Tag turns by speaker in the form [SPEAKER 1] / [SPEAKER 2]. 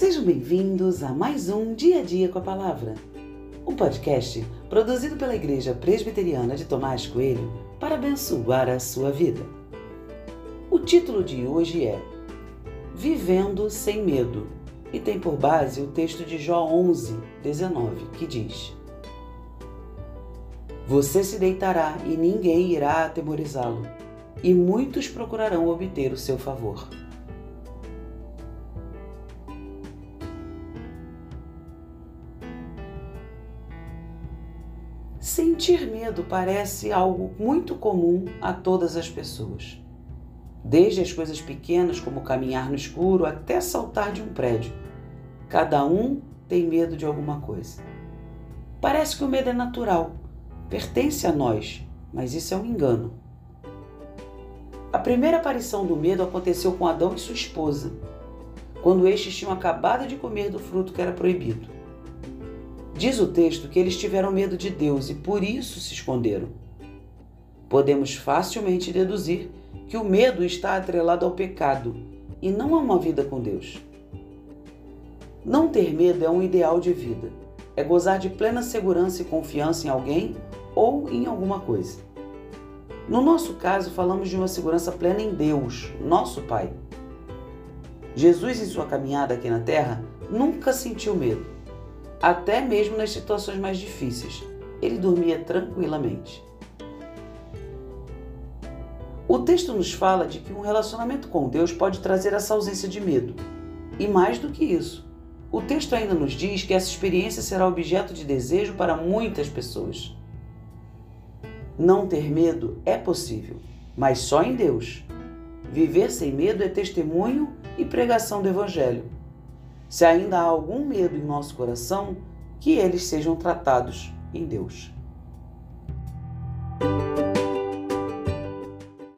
[SPEAKER 1] Sejam bem-vindos a mais um Dia a Dia com a Palavra, um podcast produzido pela Igreja Presbiteriana de Tomás Coelho para abençoar a sua vida. O título de hoje é Vivendo sem Medo e tem por base o texto de Jó 11, 19, que diz: Você se deitará e ninguém irá atemorizá-lo, e muitos procurarão obter o seu favor. Sentir medo parece algo muito comum a todas as pessoas. Desde as coisas pequenas, como caminhar no escuro, até saltar de um prédio. Cada um tem medo de alguma coisa. Parece que o medo é natural, pertence a nós, mas isso é um engano. A primeira aparição do medo aconteceu com Adão e sua esposa, quando estes tinham acabado de comer do fruto que era proibido. Diz o texto que eles tiveram medo de Deus e por isso se esconderam. Podemos facilmente deduzir que o medo está atrelado ao pecado e não a uma vida com Deus. Não ter medo é um ideal de vida, é gozar de plena segurança e confiança em alguém ou em alguma coisa. No nosso caso, falamos de uma segurança plena em Deus, nosso Pai. Jesus, em sua caminhada aqui na terra, nunca sentiu medo até mesmo nas situações mais difíceis. Ele dormia tranquilamente. O texto nos fala de que um relacionamento com Deus pode trazer essa ausência de medo. E mais do que isso, o texto ainda nos diz que essa experiência será objeto de desejo para muitas pessoas. Não ter medo é possível, mas só em Deus. Viver sem medo é testemunho e pregação do Evangelho. Se ainda há algum medo em nosso coração, que eles sejam tratados em Deus.